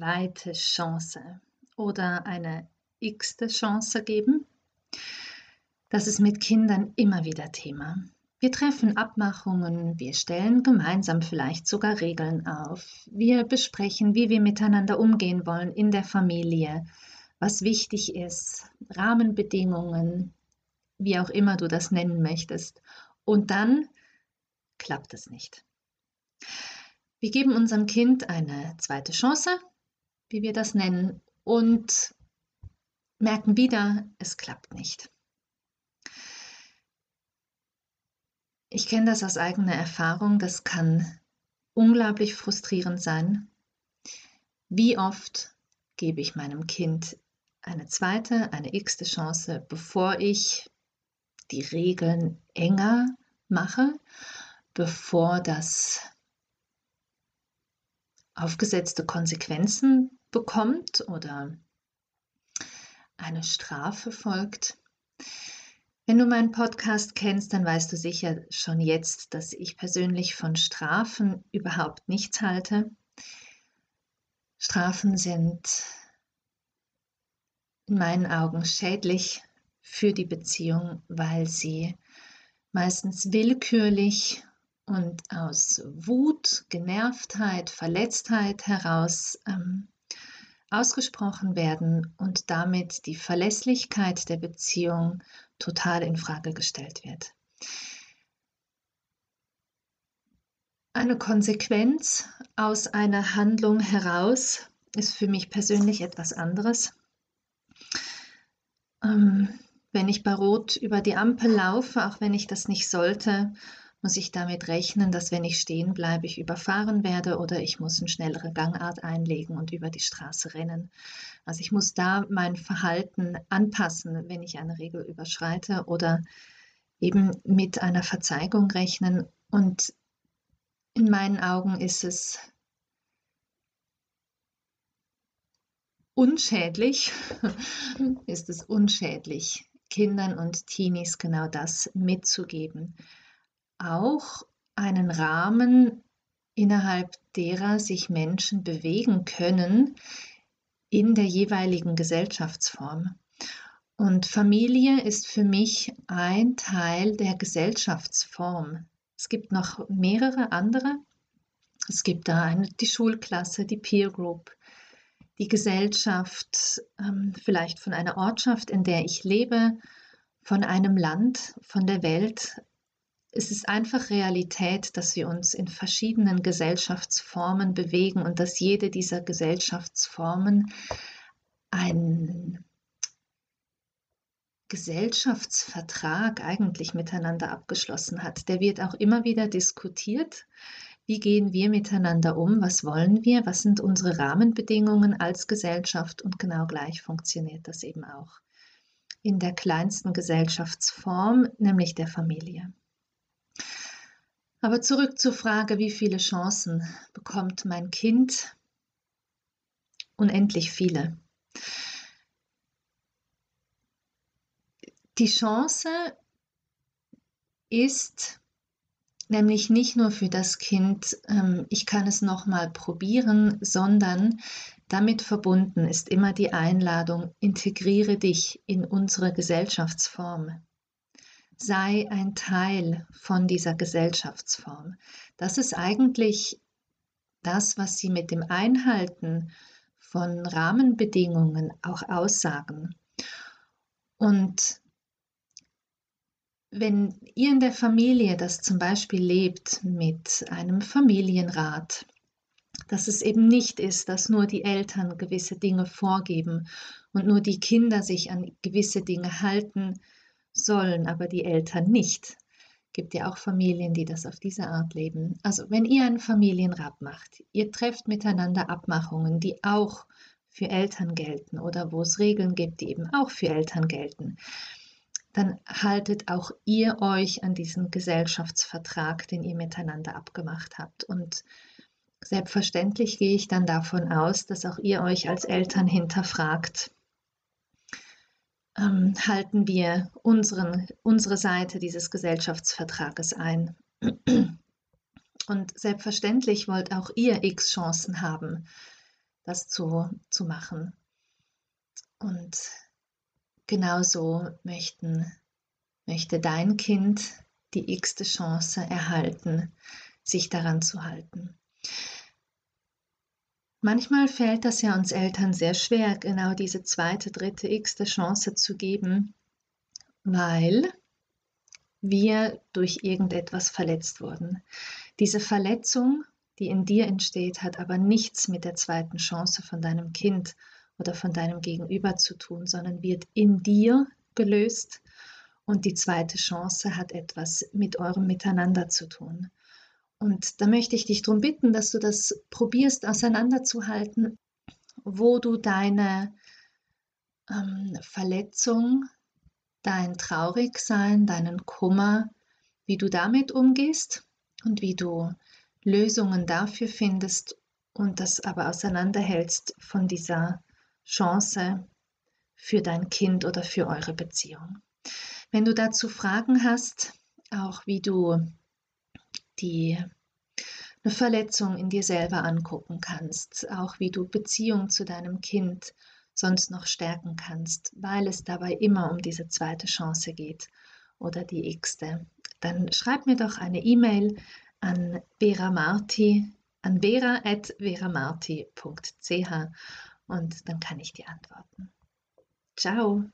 Zweite Chance oder eine x-te Chance geben. Das ist mit Kindern immer wieder Thema. Wir treffen Abmachungen, wir stellen gemeinsam vielleicht sogar Regeln auf, wir besprechen, wie wir miteinander umgehen wollen in der Familie, was wichtig ist, Rahmenbedingungen, wie auch immer du das nennen möchtest. Und dann klappt es nicht. Wir geben unserem Kind eine zweite Chance, wie wir das nennen, und merken wieder, es klappt nicht. Ich kenne das aus eigener Erfahrung, das kann unglaublich frustrierend sein. Wie oft gebe ich meinem Kind eine zweite, eine x-te Chance, bevor ich die Regeln enger mache, bevor das aufgesetzte Konsequenzen bekommt oder eine Strafe folgt. Wenn du meinen Podcast kennst, dann weißt du sicher schon jetzt, dass ich persönlich von Strafen überhaupt nichts halte. Strafen sind in meinen Augen schädlich für die Beziehung, weil sie meistens willkürlich und aus Wut, Genervtheit, Verletztheit heraus ähm, ausgesprochen werden und damit die Verlässlichkeit der Beziehung total in Frage gestellt wird. Eine Konsequenz aus einer Handlung heraus ist für mich persönlich etwas anderes. Ähm, wenn ich bei Rot über die Ampel laufe, auch wenn ich das nicht sollte, muss ich damit rechnen, dass wenn ich stehen bleibe, ich überfahren werde oder ich muss eine schnellere Gangart einlegen und über die Straße rennen. Also ich muss da mein Verhalten anpassen, wenn ich eine Regel überschreite oder eben mit einer Verzeigung rechnen. Und in meinen Augen ist es unschädlich, ist es unschädlich, Kindern und Teenies genau das mitzugeben auch einen Rahmen, innerhalb derer sich Menschen bewegen können in der jeweiligen Gesellschaftsform. Und Familie ist für mich ein Teil der Gesellschaftsform. Es gibt noch mehrere andere. Es gibt da eine, die Schulklasse, die Peer Group, die Gesellschaft, ähm, vielleicht von einer Ortschaft, in der ich lebe, von einem Land, von der Welt, es ist einfach Realität, dass wir uns in verschiedenen Gesellschaftsformen bewegen und dass jede dieser Gesellschaftsformen einen Gesellschaftsvertrag eigentlich miteinander abgeschlossen hat. Der wird auch immer wieder diskutiert. Wie gehen wir miteinander um? Was wollen wir? Was sind unsere Rahmenbedingungen als Gesellschaft? Und genau gleich funktioniert das eben auch in der kleinsten Gesellschaftsform, nämlich der Familie. Aber zurück zur Frage, wie viele Chancen bekommt mein Kind? Unendlich viele. Die Chance ist nämlich nicht nur für das Kind, ähm, ich kann es nochmal probieren, sondern damit verbunden ist immer die Einladung, integriere dich in unsere Gesellschaftsform sei ein Teil von dieser Gesellschaftsform. Das ist eigentlich das, was sie mit dem Einhalten von Rahmenbedingungen auch aussagen. Und wenn ihr in der Familie das zum Beispiel lebt mit einem Familienrat, dass es eben nicht ist, dass nur die Eltern gewisse Dinge vorgeben und nur die Kinder sich an gewisse Dinge halten, sollen aber die Eltern nicht. Gibt ja auch Familien, die das auf diese Art leben. Also wenn ihr einen Familienrat macht, ihr trefft miteinander Abmachungen, die auch für Eltern gelten oder wo es Regeln gibt, die eben auch für Eltern gelten, dann haltet auch ihr euch an diesen Gesellschaftsvertrag, den ihr miteinander abgemacht habt. Und selbstverständlich gehe ich dann davon aus, dass auch ihr euch als Eltern hinterfragt, ähm, halten wir unseren, unsere Seite dieses Gesellschaftsvertrages ein. Und selbstverständlich wollt auch ihr x Chancen haben, das zu, zu machen. Und genauso möchten, möchte dein Kind die x-te Chance erhalten, sich daran zu halten. Manchmal fällt das ja uns Eltern sehr schwer, genau diese zweite, dritte, x-te Chance zu geben, weil wir durch irgendetwas verletzt wurden. Diese Verletzung, die in dir entsteht, hat aber nichts mit der zweiten Chance von deinem Kind oder von deinem Gegenüber zu tun, sondern wird in dir gelöst und die zweite Chance hat etwas mit eurem Miteinander zu tun. Und da möchte ich dich darum bitten, dass du das probierst auseinanderzuhalten, wo du deine ähm, Verletzung, dein Traurigsein, deinen Kummer, wie du damit umgehst und wie du Lösungen dafür findest und das aber auseinanderhältst von dieser Chance für dein Kind oder für eure Beziehung. Wenn du dazu Fragen hast, auch wie du die eine Verletzung in dir selber angucken kannst, auch wie du Beziehung zu deinem Kind sonst noch stärken kannst, weil es dabei immer um diese zweite Chance geht oder die x-te, dann schreib mir doch eine E-Mail an Vera Marti, an vera.veramarti.ch und dann kann ich dir antworten. Ciao!